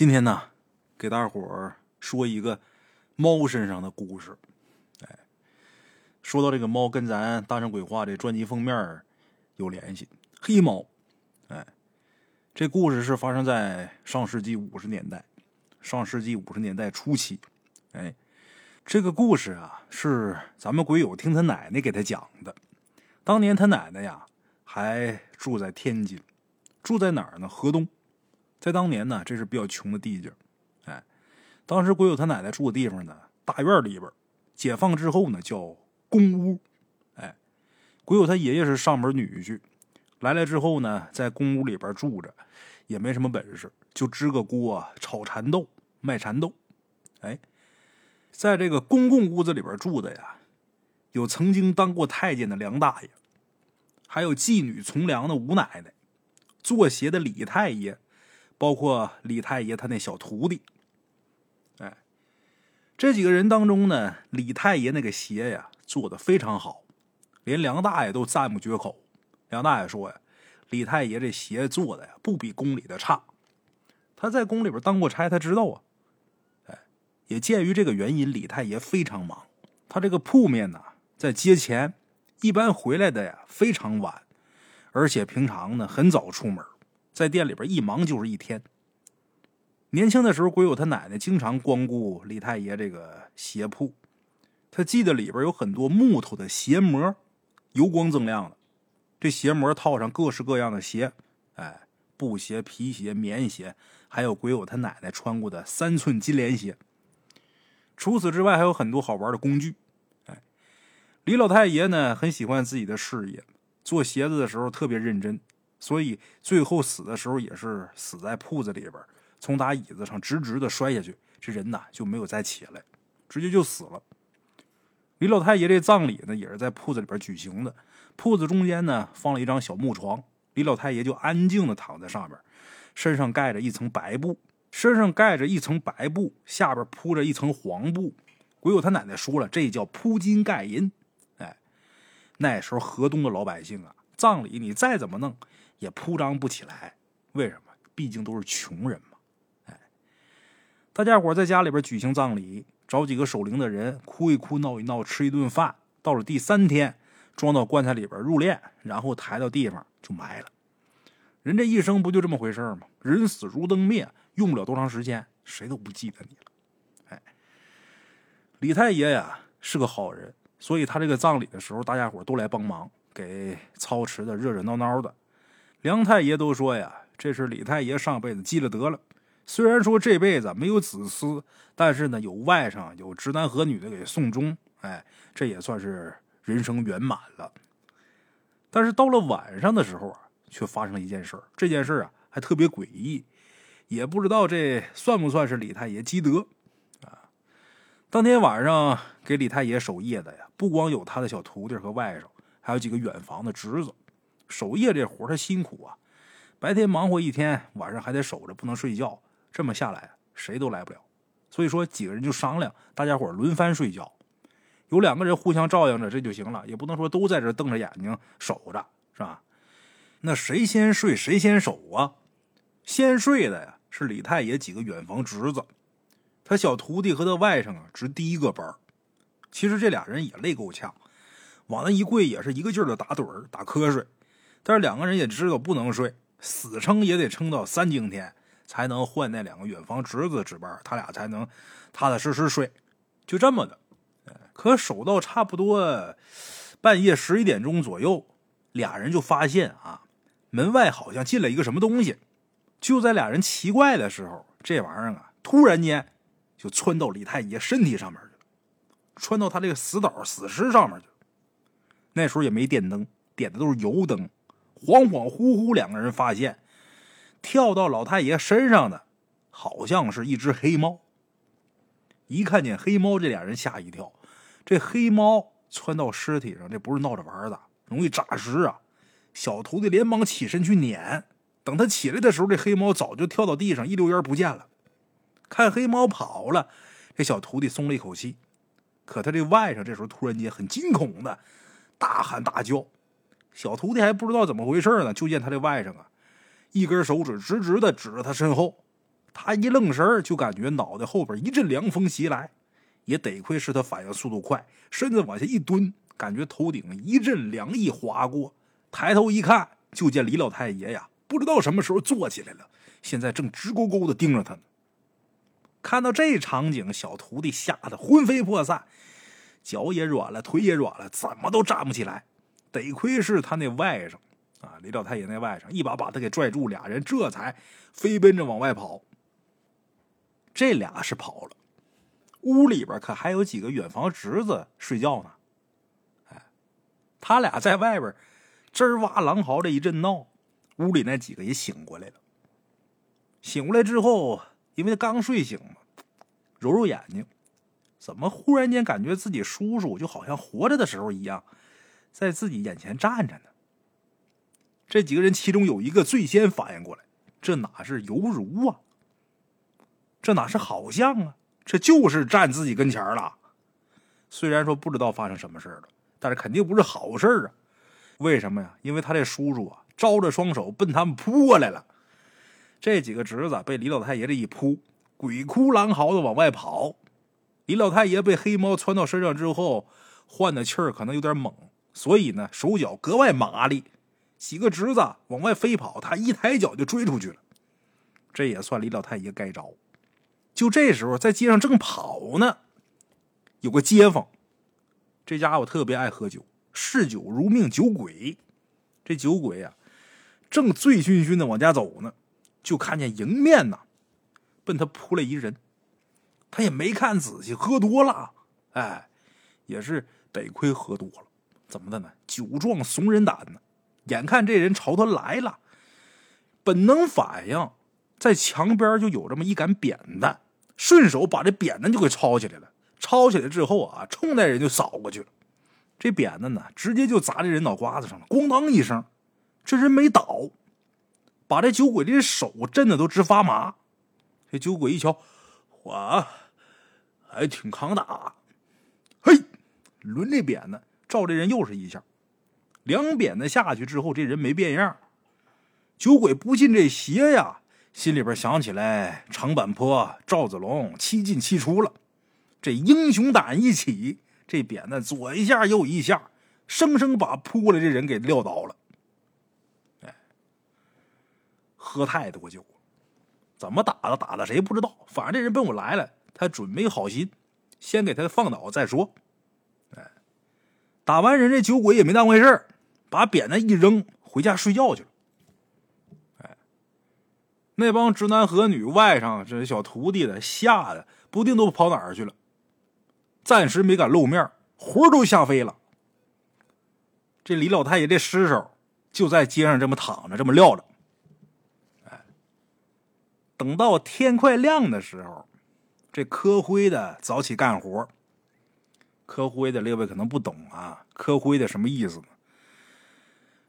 今天呢，给大伙儿说一个猫身上的故事。哎，说到这个猫，跟咱大圣鬼话这专辑封面有联系。黑猫，哎，这故事是发生在上世纪五十年代，上世纪五十年代初期。哎，这个故事啊，是咱们鬼友听他奶奶给他讲的。当年他奶奶呀，还住在天津，住在哪儿呢？河东。在当年呢，这是比较穷的地界哎，当时鬼友他奶奶住的地方呢，大院里边解放之后呢，叫公屋，哎，鬼友他爷爷是上门女婿，来了之后呢，在公屋里边住着，也没什么本事，就支个锅炒蚕豆，卖蚕豆，哎，在这个公共屋子里边住的呀，有曾经当过太监的梁大爷，还有妓女从良的吴奶奶，做鞋的李太爷。包括李太爷他那小徒弟，哎，这几个人当中呢，李太爷那个鞋呀做的非常好，连梁大爷都赞不绝口。梁大爷说呀，李太爷这鞋做的呀不比宫里的差。他在宫里边当过差，他知道啊。哎，也鉴于这个原因，李太爷非常忙。他这个铺面呢在街前，一般回来的呀非常晚，而且平常呢很早出门。在店里边一忙就是一天。年轻的时候，鬼友他奶奶经常光顾李太爷这个鞋铺，他记得里边有很多木头的鞋模，油光锃亮的。这鞋模套上各式各样的鞋，哎，布鞋、皮鞋、棉鞋，还有鬼友他奶奶穿过的三寸金莲鞋。除此之外，还有很多好玩的工具。哎，李老太爷呢，很喜欢自己的事业，做鞋子的时候特别认真。所以最后死的时候也是死在铺子里边，从打椅子上直直的摔下去，这人呐就没有再起来，直接就死了。李老太爷这葬礼呢也是在铺子里边举行的，铺子中间呢放了一张小木床，李老太爷就安静的躺在上面，身上盖着一层白布，身上盖着一层白布，下边铺着一层黄布。鬼友他奶奶说了，这叫铺金盖银。哎，那时候河东的老百姓啊，葬礼你再怎么弄。也铺张不起来，为什么？毕竟都是穷人嘛。哎，大家伙在家里边举行葬礼，找几个守灵的人，哭一哭，闹一闹，吃一顿饭。到了第三天，装到棺材里边入殓，然后抬到地方就埋了。人这一生不就这么回事吗？人死如灯灭，用不了多长时间，谁都不记得你了。哎，李太爷呀是个好人，所以他这个葬礼的时候，大家伙都来帮忙，给操持的热热闹闹的。梁太爷都说呀，这是李太爷上辈子积了德了。虽然说这辈子没有子嗣，但是呢，有外甥，有直男和女的给送终，哎，这也算是人生圆满了。但是到了晚上的时候啊，却发生了一件事这件事啊，还特别诡异，也不知道这算不算是李太爷积德啊。当天晚上给李太爷守夜的呀，不光有他的小徒弟和外甥，还有几个远房的侄子。守夜这活他辛苦啊，白天忙活一天，晚上还得守着，不能睡觉。这么下来，谁都来不了。所以说，几个人就商量，大家伙轮番睡觉，有两个人互相照应着，这就行了。也不能说都在这瞪着眼睛守着，是吧？那谁先睡，谁先守啊？先睡的呀，是李太爷几个远房侄子，他小徒弟和他外甥啊，值第一个班其实这俩人也累够呛，往那一跪，也是一个劲儿的打盹儿、打瞌睡。但是两个人也知道不能睡，死撑也得撑到三更天，才能换那两个远房侄子值班，他俩才能踏踏实实睡。就这么的，可守到差不多半夜十一点钟左右，俩人就发现啊，门外好像进了一个什么东西。就在俩人奇怪的时候，这玩意儿啊，突然间就窜到李太爷身体上面去了，窜到他这个死倒死尸上面去。那时候也没电灯，点的都是油灯。恍恍惚惚，两个人发现跳到老太爷身上的，好像是一只黑猫。一看见黑猫，这俩人吓一跳。这黑猫窜到尸体上，这不是闹着玩的，容易诈尸啊！小徒弟连忙起身去撵，等他起来的时候，这黑猫早就跳到地上，一溜烟不见了。看黑猫跑了，这小徒弟松了一口气。可他这外甥这时候突然间很惊恐的大喊大叫。小徒弟还不知道怎么回事呢，就见他这外甥啊，一根手指直直的指着他身后，他一愣神就感觉脑袋后边一阵凉风袭来，也得亏是他反应速度快，身子往下一蹲，感觉头顶一阵凉意划过，抬头一看，就见李老太爷呀，不知道什么时候坐起来了，现在正直勾勾的盯着他呢。看到这场景，小徒弟吓得魂飞魄散，脚也软了，腿也软了，怎么都站不起来。得亏是他那外甥啊，李老太爷那外甥一把把他给拽住，俩人这才飞奔着往外跑。这俩是跑了，屋里边可还有几个远房侄子睡觉呢。哎，他俩在外边吱哇狼嚎的一阵闹，屋里那几个也醒过来了。醒过来之后。因为刚睡醒嘛，揉揉眼睛，怎么忽然间感觉自己叔叔就好像活着的时候一样，在自己眼前站着呢？这几个人其中有一个最先反应过来，这哪是犹如啊？这哪是好像啊？这就是站自己跟前了。虽然说不知道发生什么事了，但是肯定不是好事啊！为什么呀？因为他这叔叔啊，招着双手奔他们扑过来了。这几个侄子被李老太爷这一扑，鬼哭狼嚎的往外跑。李老太爷被黑猫窜到身上之后，换的气儿可能有点猛，所以呢手脚格外麻利。几个侄子往外飞跑，他一抬脚就追出去了。这也算李老太爷该着。就这时候，在街上正跑呢，有个街坊，这家伙特别爱喝酒，嗜酒如命，酒鬼。这酒鬼啊，正醉醺醺的往家走呢。就看见迎面呐，奔他扑来一人，他也没看仔细，喝多了，哎，也是得亏喝多了，怎么的呢？酒壮怂人胆呢，眼看这人朝他来了，本能反应，在墙边就有这么一杆扁担，顺手把这扁担就给抄起来了，抄起来之后啊，冲那人就扫过去了，这扁担呢，直接就砸这人脑瓜子上了，咣当一声，这人没倒。把这酒鬼的手震的都直发麻，这酒鬼一瞧，哇，还挺抗打，嘿，抡这扁担照这人又是一下，两扁子下去之后，这人没变样。酒鬼不信这邪呀，心里边想起来长坂坡赵子龙七进七出了，这英雄胆一起，这扁子左一下右一下，生生把扑过来这人给撂倒了。喝太多酒，怎么打的打的谁不知道？反正这人奔我来了，他准没好心，先给他放倒再说。打完人，这酒鬼也没当回事把扁担一扔，回家睡觉去了。哎，那帮直男和女外甥这小徒弟的吓得不定都跑哪儿去了，暂时没敢露面，魂都吓飞了。这李老太爷这尸首就在街上这么躺着，这么撂着。等到天快亮的时候，这科灰的早起干活。科灰的列位可能不懂啊，科灰的什么意思呢？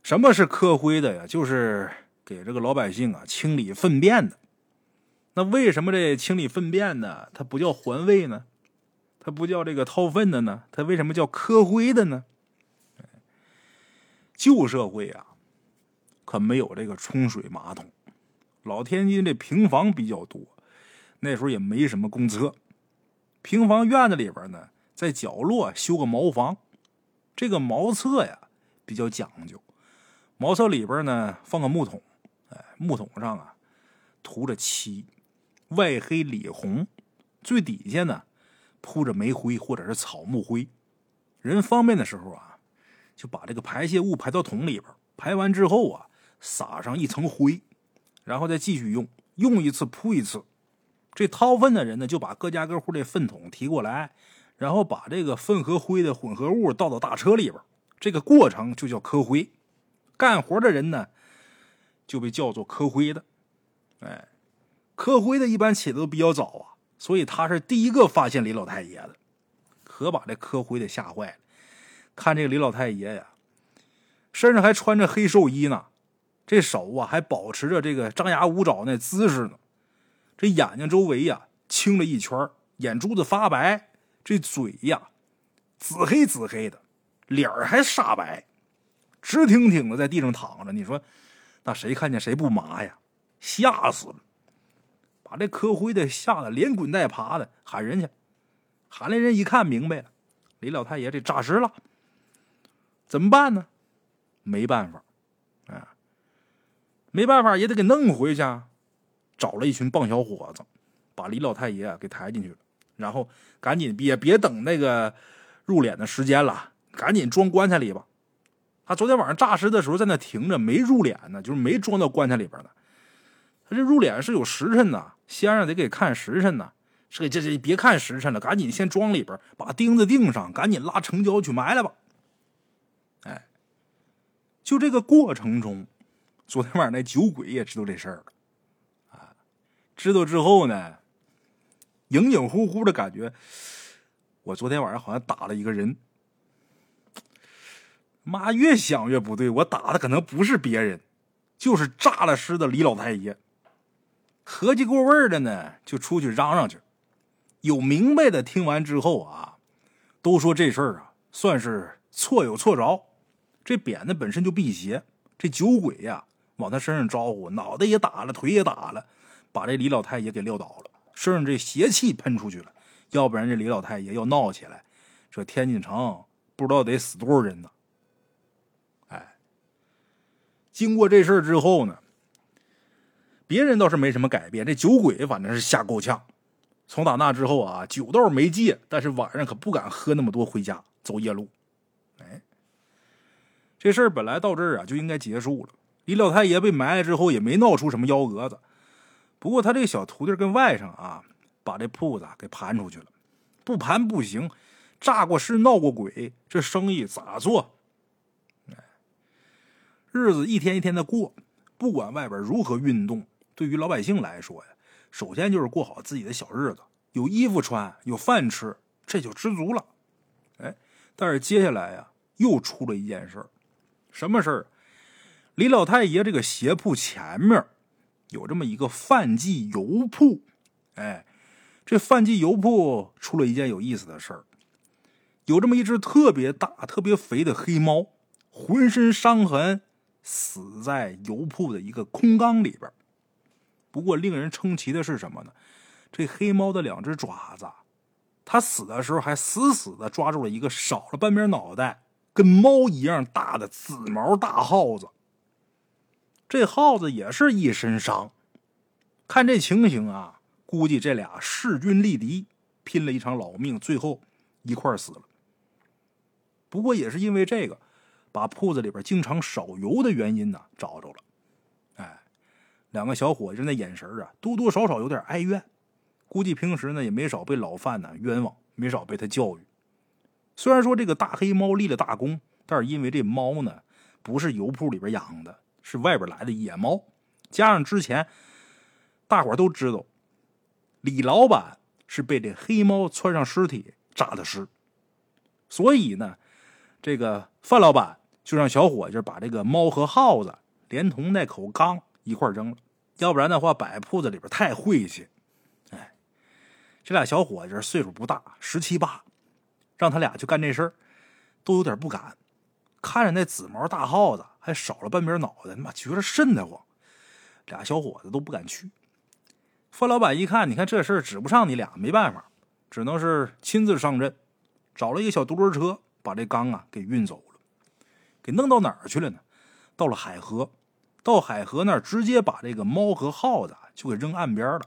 什么是科灰的呀？就是给这个老百姓啊清理粪便的。那为什么这清理粪便呢？它不叫环卫呢？它不叫这个掏粪的呢？它为什么叫科灰的呢？旧社会啊，可没有这个冲水马桶。老天津这平房比较多，那时候也没什么公厕。平房院子里边呢，在角落修个茅房。这个茅厕呀比较讲究，茅厕里边呢放个木桶，哎，木桶上啊涂着漆，外黑里红，最底下呢铺着煤灰或者是草木灰。人方便的时候啊，就把这个排泄物排到桶里边，排完之后啊，撒上一层灰。然后再继续用，用一次铺一次。这掏粪的人呢，就把各家各户的粪桶提过来，然后把这个粪和灰的混合物倒到大车里边。这个过程就叫磕灰。干活的人呢，就被叫做磕灰的。哎，磕灰的一般起的都比较早啊，所以他是第一个发现李老太爷的，可把这磕灰的吓坏了。看这个李老太爷呀，身上还穿着黑寿衣呢。这手啊，还保持着这个张牙舞爪那姿势呢。这眼睛周围呀青了一圈，眼珠子发白，这嘴呀紫黑紫黑的，脸儿还煞白，直挺挺的在地上躺着。你说，那谁看见谁不麻呀？吓死了！把这柯辉的吓得连滚带爬的喊人去，喊来人一看明白了，李老太爷这诈尸了，怎么办呢？没办法，啊，没办法也得给弄回去，找了一群棒小伙子，把李老太爷给抬进去了，然后赶紧别别等那个入殓的时间了，赶紧装棺材里吧。他昨天晚上诈尸的时候在那停着，没入殓呢，就是没装到棺材里边呢。他这入殓是有时辰的，先生得给看时辰呢。这这这别看时辰了，赶紧先装里边，把钉子钉上，赶紧拉城郊去埋了吧。哎，就这个过程中，昨天晚上那酒鬼也知道这事儿了。啊，知道之后呢，隐隐乎乎的感觉，我昨天晚上好像打了一个人。妈，越想越不对，我打的可能不是别人，就是炸了尸的李老太爷。合计过味儿的呢，就出去嚷嚷去。有明白的听完之后啊，都说这事儿啊算是错有错着。这扁子本身就辟邪，这酒鬼呀往他身上招呼，脑袋也打了，腿也打了，把这李老太爷给撂倒了，身上这邪气喷出去了。要不然这李老太爷要闹起来，这天津城不知道得死多少人呢。哎，经过这事儿之后呢？别人倒是没什么改变，这酒鬼反正是吓够呛。从打那之后啊，酒倒是没戒，但是晚上可不敢喝那么多回家走夜路。哎，这事儿本来到这儿啊就应该结束了。李老太爷被埋了之后也没闹出什么幺蛾子。不过他这个小徒弟跟外甥啊，把这铺子给盘出去了，不盘不行。炸过尸闹过鬼，这生意咋做？日子一天一天的过，不管外边如何运动。对于老百姓来说呀，首先就是过好自己的小日子，有衣服穿，有饭吃，这就知足了。哎，但是接下来呀，又出了一件事什么事儿？李老太爷这个鞋铺前面有这么一个范记油铺。哎，这范记油铺出了一件有意思的事儿，有这么一只特别大、特别肥的黑猫，浑身伤痕，死在油铺的一个空缸里边。不过令人称奇的是什么呢？这黑猫的两只爪子，它死的时候还死死的抓住了一个少了半边脑袋、跟猫一样大的紫毛大耗子。这耗子也是一身伤，看这情形啊，估计这俩势均力敌，拼了一场老命，最后一块死了。不过也是因为这个，把铺子里边经常少油的原因呢找着了。哎两个小伙子那眼神啊，多多少少有点哀怨，估计平时呢也没少被老范呢冤枉，没少被他教育。虽然说这个大黑猫立了大功，但是因为这猫呢不是油铺里边养的，是外边来的野猫，加上之前大伙都知道李老板是被这黑猫窜上尸体炸的尸，所以呢，这个范老板就让小伙计把这个猫和耗子连同那口缸。一块扔了，要不然的话摆铺子里边太晦气。哎，这俩小伙子岁数不大，十七八，让他俩去干这事儿，都有点不敢。看着那紫毛大耗子还少了半边脑袋，他妈觉得瘆得慌。俩小伙子都不敢去。范老板一看，你看这事儿指不上你俩，没办法，只能是亲自上阵，找了一个小独轮车，把这缸啊给运走了。给弄到哪儿去了呢？到了海河。到海河那儿，直接把这个猫和耗子就给扔岸边了。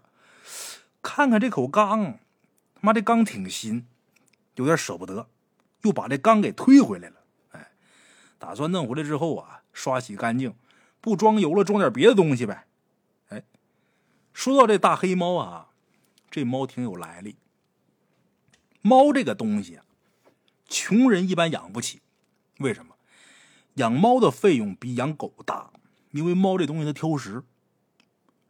看看这口缸，他妈这缸挺新，有点舍不得，又把这缸给推回来了。打算弄回来之后啊，刷洗干净，不装油了，装点别的东西呗。哎，说到这大黑猫啊，这猫挺有来历。猫这个东西啊，穷人一般养不起，为什么？养猫的费用比养狗大。因为猫这东西它挑食，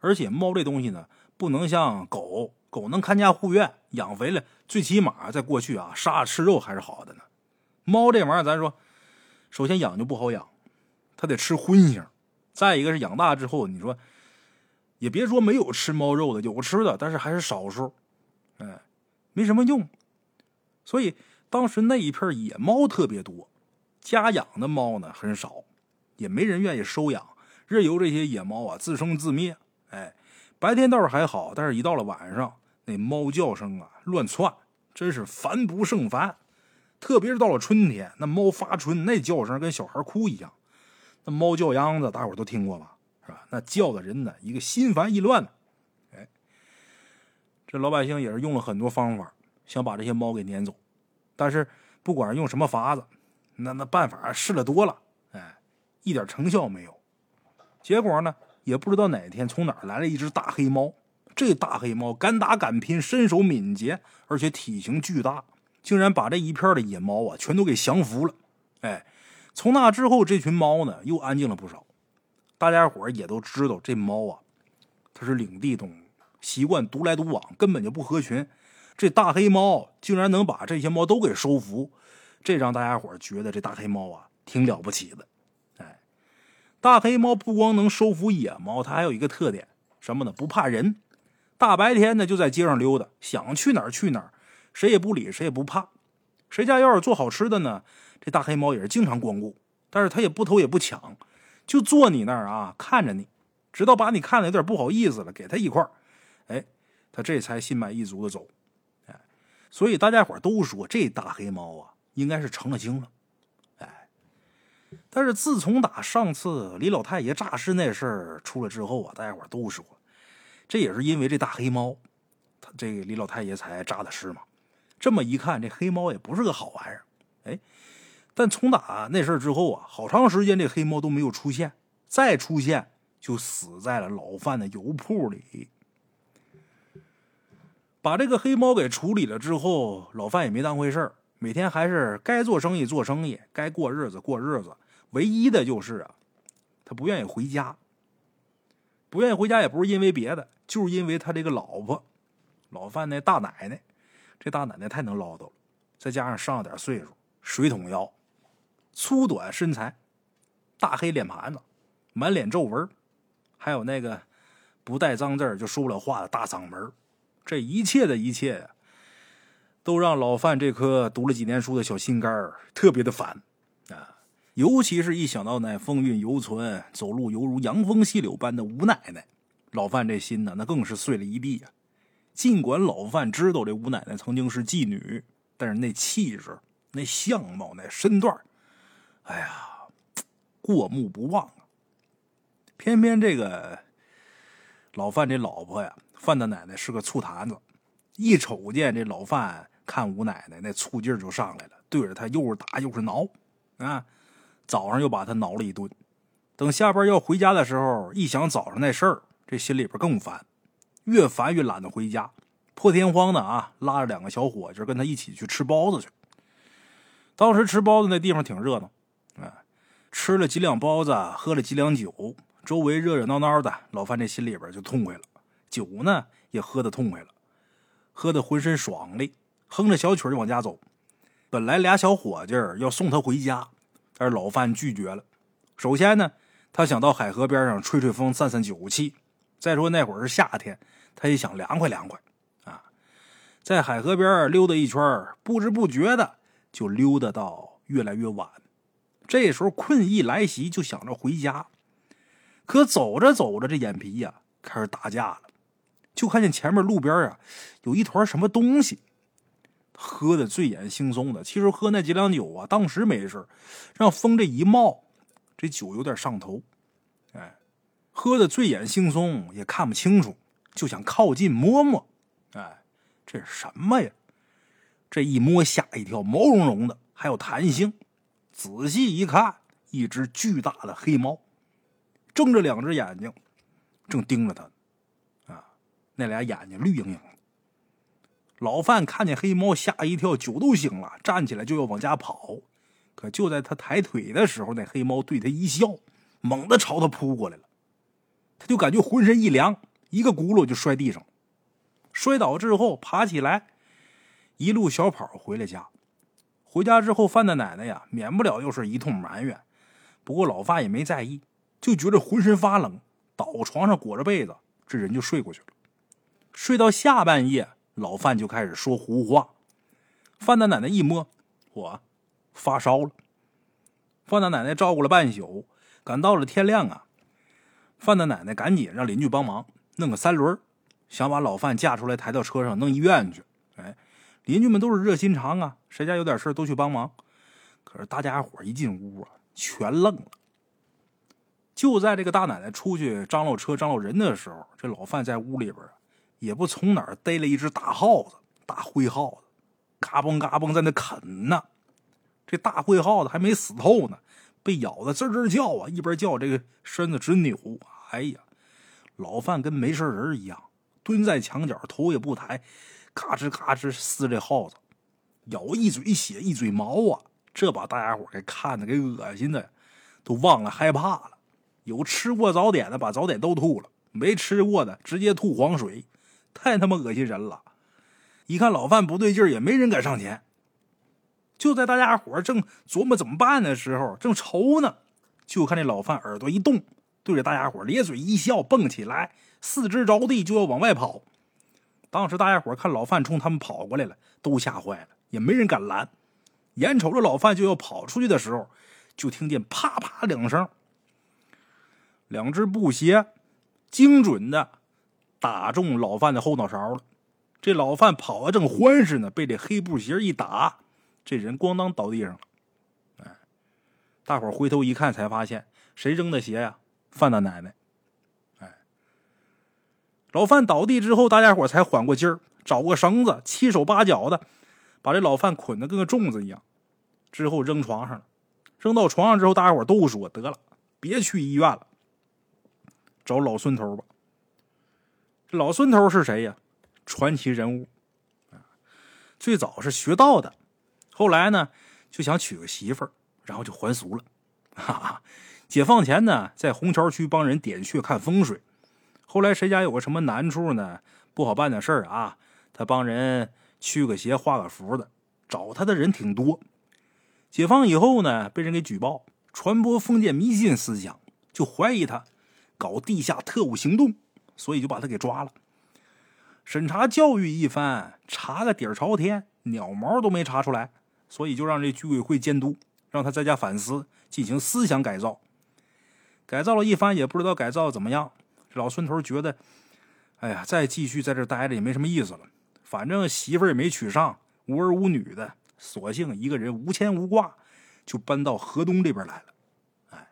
而且猫这东西呢，不能像狗狗能看家护院，养肥了，最起码在过去啊，杀吃肉还是好的呢。猫这玩意儿，咱说，首先养就不好养，它得吃荤腥；再一个是养大之后，你说也别说没有吃猫肉的，有吃的，但是还是少数，哎，没什么用。所以当时那一片野猫特别多，家养的猫呢很少，也没人愿意收养。任由这些野猫啊自生自灭，哎，白天倒是还好，但是一到了晚上，那猫叫声啊乱窜，真是烦不胜烦。特别是到了春天，那猫发春那叫声跟小孩哭一样。那猫叫秧子，大伙都听过吧？是吧？那叫的人呢，一个心烦意乱的。哎，这老百姓也是用了很多方法，想把这些猫给撵走。但是不管用什么法子，那那办法试了多了，哎，一点成效没有。结果呢，也不知道哪天从哪儿来了一只大黑猫。这大黑猫敢打敢拼，身手敏捷，而且体型巨大。竟然把这一片的野猫啊，全都给降服了。哎，从那之后，这群猫呢又安静了不少。大家伙也都知道，这猫啊，它是领地动物，习惯独来独往，根本就不合群。这大黑猫竟然能把这些猫都给收服，这让大家伙觉得这大黑猫啊挺了不起的。哎，大黑猫不光能收服野猫，它还有一个特点，什么呢？不怕人。大白天呢就在街上溜达，想去哪儿去哪儿。谁也不理，谁也不怕。谁家要是做好吃的呢？这大黑猫也是经常光顾，但是它也不偷也不抢，就坐你那儿啊，看着你，直到把你看的有点不好意思了，给他一块哎，他这才心满意足的走。哎，所以大家伙都说这大黑猫啊，应该是成了精了。哎，但是自从打上次李老太爷诈尸那事儿出来之后啊，大家伙都说，这也是因为这大黑猫，他这个李老太爷才诈的尸嘛。这么一看，这黑猫也不是个好玩意儿，哎，但从打那事儿之后啊，好长时间这黑猫都没有出现，再出现就死在了老范的油铺里。把这个黑猫给处理了之后，老范也没当回事儿，每天还是该做生意做生意，该过日子过日子。唯一的就是啊，他不愿意回家，不愿意回家也不是因为别的，就是因为他这个老婆，老范那大奶奶。这大奶奶太能唠叨了，再加上上了点岁数，水桶腰，粗短身材，大黑脸盘子，满脸皱纹，还有那个不带脏字就说不了话的大嗓门这一切的一切呀，都让老范这颗读了几年书的小心肝特别的烦啊！尤其是一想到那风韵犹存、走路犹如阳风细柳般的吴奶奶，老范这心呢，那更是碎了一地呀。尽管老范知道这吴奶奶曾经是妓女，但是那气质、那相貌、那身段哎呀，过目不忘啊！偏偏这个老范这老婆呀，范大奶奶是个醋坛子，一瞅见这老范看吴奶奶，那醋劲就上来了，对着他又是打又是挠啊！早上又把他挠了一顿，等下班要回家的时候，一想早上那事儿，这心里边更烦。越烦越懒得回家，破天荒的啊，拉着两个小伙计跟他一起去吃包子去。当时吃包子那地方挺热闹，啊，吃了几两包子，喝了几两酒，周围热热闹闹的，老范这心里边就痛快了。酒呢也喝的痛快了，喝的浑身爽利，哼着小曲就往家走。本来俩小伙计要送他回家，但是老范拒绝了。首先呢，他想到海河边上吹吹风，散散酒气。再说那会儿是夏天。他也想凉快凉快，啊，在海河边溜达一圈，不知不觉的就溜达到越来越晚。这时候困意来袭，就想着回家。可走着走着，这眼皮呀开始打架了，就看见前面路边啊有一团什么东西。喝的醉眼惺忪的，其实喝那几两酒啊，当时没事让风这一冒，这酒有点上头。哎，喝的醉眼惺忪，也看不清楚。就想靠近摸摸，哎，这是什么呀？这一摸吓一跳，毛茸茸的，还有弹性。仔细一看，一只巨大的黑猫，睁着两只眼睛，正盯着他。啊，那俩眼睛绿莹莹的。老范看见黑猫，吓一跳，酒都醒了，站起来就要往家跑。可就在他抬腿的时候，那黑猫对他一笑，猛地朝他扑过来了。他就感觉浑身一凉。一个轱辘就摔地上，摔倒之后爬起来，一路小跑回了家。回家之后，范大奶奶呀，免不了又是一通埋怨。不过老范也没在意，就觉得浑身发冷，倒床上裹着被子，这人就睡过去了。睡到下半夜，老范就开始说胡话。范大奶奶一摸，我发烧了。范大奶奶照顾了半宿，赶到了天亮啊。范大奶奶赶紧让邻居帮忙。弄个三轮，想把老范架出来抬到车上弄医院去。哎，邻居们都是热心肠啊，谁家有点事都去帮忙。可是大家伙一进屋啊，全愣了。就在这个大奶奶出去张罗车、张罗人的时候，这老范在屋里边也不从哪儿逮了一只大耗子，大灰耗子，嘎嘣嘎嘣在那啃呢。这大灰耗子还没死透呢，被咬的吱吱叫啊，一边叫这个身子直扭。哎呀，老范跟没事人一样，蹲在墙角，头也不抬，嘎吱嘎吱撕这耗子，咬一嘴血，一嘴毛啊！这把大家伙给看的给恶心的，都忘了害怕了。有吃过早点的，把早点都吐了；没吃过的，直接吐黄水，太他妈恶心人了！一看老范不对劲也没人敢上前。就在大家伙正琢磨怎么办的时候，正愁呢，就看这老范耳朵一动，对着大家伙咧嘴一笑，蹦起来，四肢着地就要往外跑。当时大家伙看老范冲他们跑过来了，都吓坏了，也没人敢拦。眼瞅着老范就要跑出去的时候，就听见啪啪两声。两只布鞋精准的打中老范的后脑勺了，这老范跑的正欢实呢，被这黑布鞋一打，这人咣当倒地上了。哎，大伙回头一看，才发现谁扔的鞋呀？范大奶奶。哎，老范倒地之后，大家伙才缓过劲儿，找个绳子，七手八脚的把这老范捆的跟个粽子一样，之后扔床上了。扔到床上之后，大家伙都说得了，别去医院了。找老孙头吧。老孙头是谁呀？传奇人物最早是学道的，后来呢就想娶个媳妇儿，然后就还俗了。哈哈，解放前呢在虹桥区帮人点穴看风水，后来谁家有个什么难处呢，不好办的事儿啊，他帮人驱个邪、画个符的，找他的人挺多。解放以后呢，被人给举报，传播封建迷信思想，就怀疑他。搞地下特务行动，所以就把他给抓了。审查教育一番，查个底儿朝天，鸟毛都没查出来，所以就让这居委会监督，让他在家反思，进行思想改造。改造了一番，也不知道改造怎么样。老孙头觉得，哎呀，再继续在这待着也没什么意思了。反正媳妇儿也没娶上，无儿无女的，索性一个人无牵无挂，就搬到河东这边来了。哎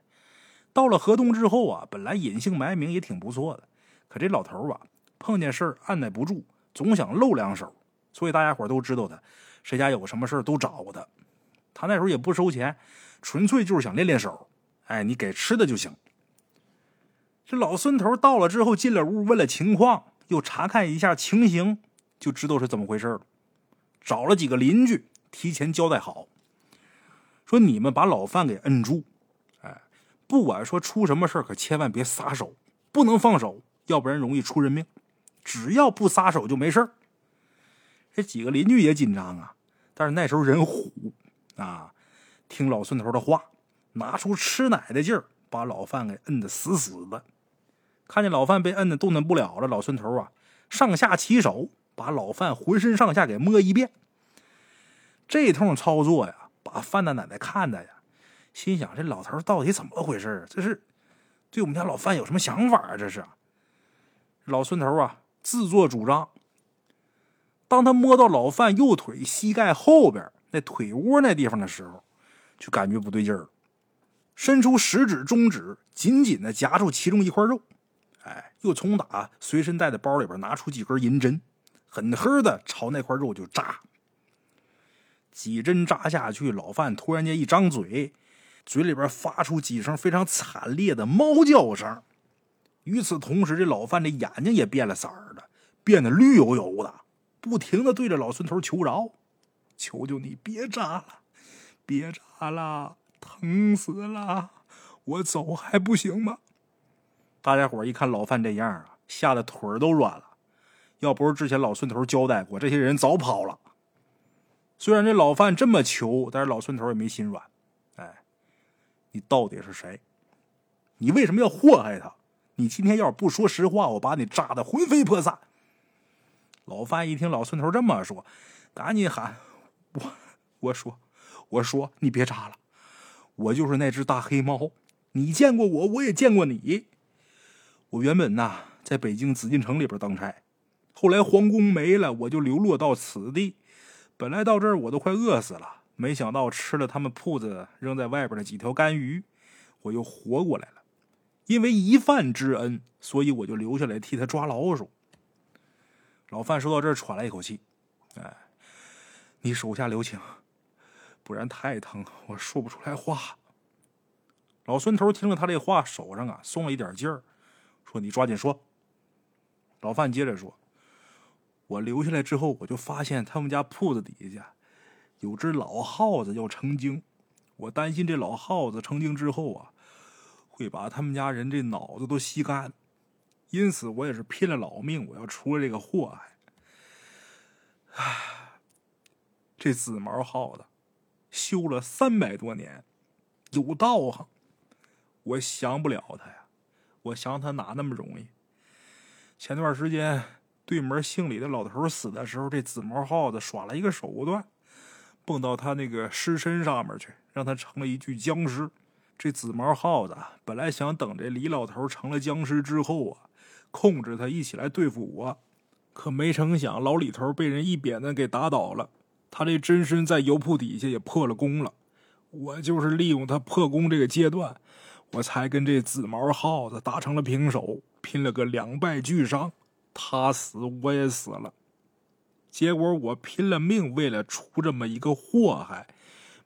到了河东之后啊，本来隐姓埋名也挺不错的，可这老头啊，碰见事儿按耐不住，总想露两手，所以大家伙都知道他，谁家有什么事都找他。他那时候也不收钱，纯粹就是想练练手。哎，你给吃的就行。这老孙头到了之后，进了屋，问了情况，又查看一下情形，就知道是怎么回事了。找了几个邻居，提前交代好，说你们把老范给摁住。哎不管说出什么事可千万别撒手，不能放手，要不然容易出人命。只要不撒手就没事这几个邻居也紧张啊，但是那时候人虎啊，听老孙头的话，拿出吃奶的劲儿，把老范给摁得死死的。看见老范被摁得动弹不了了，老孙头啊，上下其手，把老范浑身上下给摸一遍。这通操作呀，把范大奶奶看的呀。心想：这老头到底怎么回事这是对我们家老范有什么想法啊？这是老孙头啊，自作主张。当他摸到老范右腿膝盖后边那腿窝那地方的时候，就感觉不对劲儿了。伸出食指、中指，紧紧的夹住其中一块肉。哎，又从打随身带的包里边拿出几根银针，狠狠的朝那块肉就扎。几针扎下去，老范突然间一张嘴。嘴里边发出几声非常惨烈的猫叫声，与此同时，这老范的眼睛也变了色儿了，变得绿油油的，不停的对着老孙头求饶：“求求你别扎了，别扎了，疼死了，我走还不行吗？”大家伙一看老范这样啊，吓得腿儿都软了。要不是之前老孙头交代过，这些人早跑了。虽然这老范这么求，但是老孙头也没心软。哎你到底是谁？你为什么要祸害他？你今天要是不说实话，我把你炸的魂飞魄散！老范一听老孙头这么说，赶紧喊：“我我说我说你别扎了，我就是那只大黑猫，你见过我，我也见过你。我原本呐在北京紫禁城里边当差。后来皇宫没了，我就流落到此地。本来到这儿我都快饿死了，没想到吃了他们铺子扔在外边的几条干鱼，我又活过来了。因为一饭之恩，所以我就留下来替他抓老鼠。老范说到这儿，喘了一口气：“哎，你手下留情，不然太疼，我说不出来话。”老孙头听了他这话，手上啊松了一点劲儿，说：“你抓紧说。”老范接着说：“我留下来之后，我就发现他们家铺子底下有只老耗子要成精，我担心这老耗子成精之后啊，会把他们家人这脑子都吸干，因此我也是拼了老命，我要除了这个祸害。唉，这紫毛耗子修了三百多年，有道行。”我降不了他呀，我降他哪那么容易？前段时间对门姓李的老头死的时候，这紫毛耗子耍了一个手段，蹦到他那个尸身上面去，让他成了一具僵尸。这紫毛耗子本来想等这李老头成了僵尸之后啊，控制他一起来对付我，可没成想老李头被人一扁担给打倒了，他这真身在油铺底下也破了功了。我就是利用他破功这个阶段。我才跟这紫毛耗子打成了平手，拼了个两败俱伤，他死我也死了。结果我拼了命为了除这么一个祸害，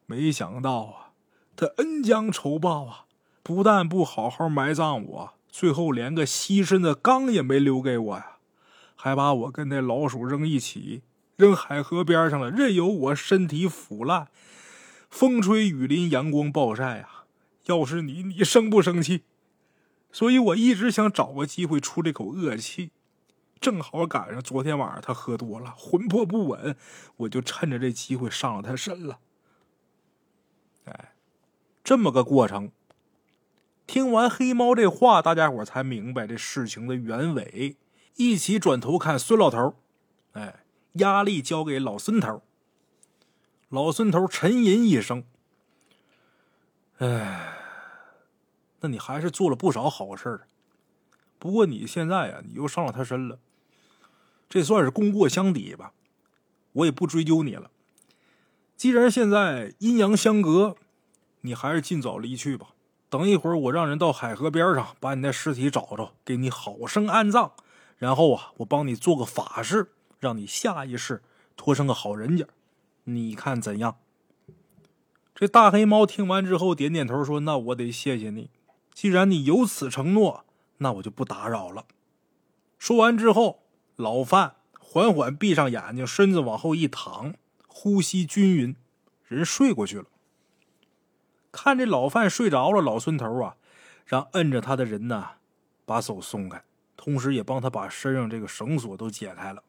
没想到啊，他恩将仇报啊，不但不好好埋葬我，最后连个栖身的缸也没留给我呀，还把我跟那老鼠扔一起，扔海河边上了，任由我身体腐烂，风吹雨淋，阳光暴晒啊。要是你，你生不生气？所以我一直想找个机会出这口恶气，正好赶上昨天晚上他喝多了，魂魄不稳，我就趁着这机会上了他身了。哎，这么个过程。听完黑猫这话，大家伙才明白这事情的原委，一起转头看孙老头。哎，压力交给老孙头。老孙头沉吟一声：“哎。”那你还是做了不少好事，不过你现在呀，你又上了他身了，这算是功过相抵吧。我也不追究你了。既然现在阴阳相隔，你还是尽早离去吧。等一会儿，我让人到海河边上把你那尸体找着，给你好生安葬，然后啊，我帮你做个法事，让你下一世托生个好人家。你看怎样？这大黑猫听完之后点点头，说：“那我得谢谢你。”既然你有此承诺，那我就不打扰了。说完之后，老范缓缓闭上眼睛，身子往后一躺，呼吸均匀，人睡过去了。看这老范睡着了，老孙头啊，让摁着他的人呢把手松开，同时也帮他把身上这个绳索都解开了。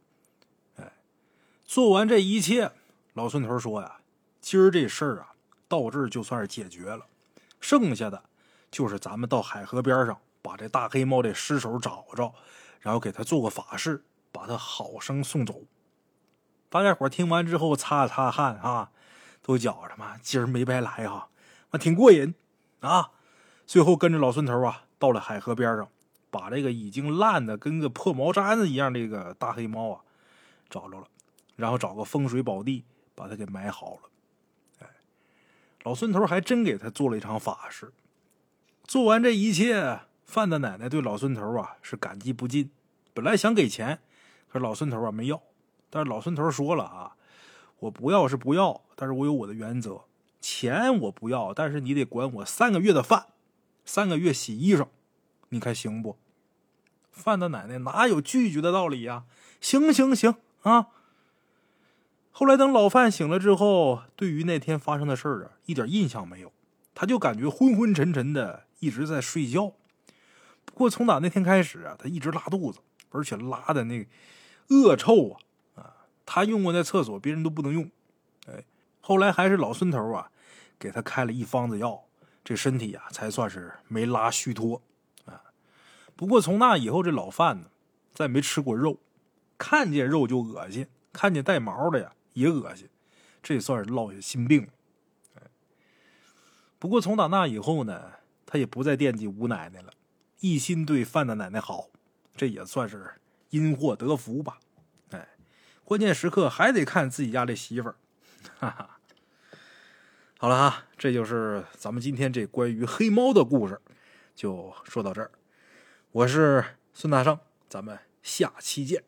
做完这一切，老孙头说呀：“今儿这事儿啊，到这儿就算是解决了，剩下的……”就是咱们到海河边上，把这大黑猫的尸首找着，然后给他做个法事，把他好生送走。大家伙听完之后擦了擦汗啊，都觉着嘛，今儿没白来哈，啊，挺过瘾啊。最后跟着老孙头啊，到了海河边上，把这个已经烂的跟个破毛毡子一样这个大黑猫啊找着了，然后找个风水宝地把它给埋好了。哎，老孙头还真给他做了一场法事。做完这一切，范大奶奶对老孙头啊是感激不尽。本来想给钱，可是老孙头啊没要。但是老孙头说了啊，我不要是不要，但是我有我的原则。钱我不要，但是你得管我三个月的饭，三个月洗衣裳，你看行不？范大奶奶哪有拒绝的道理呀？行行行啊！后来等老范醒了之后，对于那天发生的事儿啊，一点印象没有，他就感觉昏昏沉沉的。一直在睡觉，不过从打那天开始啊，他一直拉肚子，而且拉的那恶臭啊啊！他用过那厕所，别人都不能用。哎，后来还是老孙头啊，给他开了一方子药，这身体啊才算是没拉虚脱啊。不过从那以后，这老范呢，再没吃过肉，看见肉就恶心，看见带毛的呀也恶心，这算是落下心病。不过从打那以后呢。他也不再惦记吴奶奶了，一心对范大奶奶好，这也算是因祸得福吧。哎，关键时刻还得看自己家这媳妇儿。哈哈，好了哈，这就是咱们今天这关于黑猫的故事，就说到这儿。我是孙大圣，咱们下期见。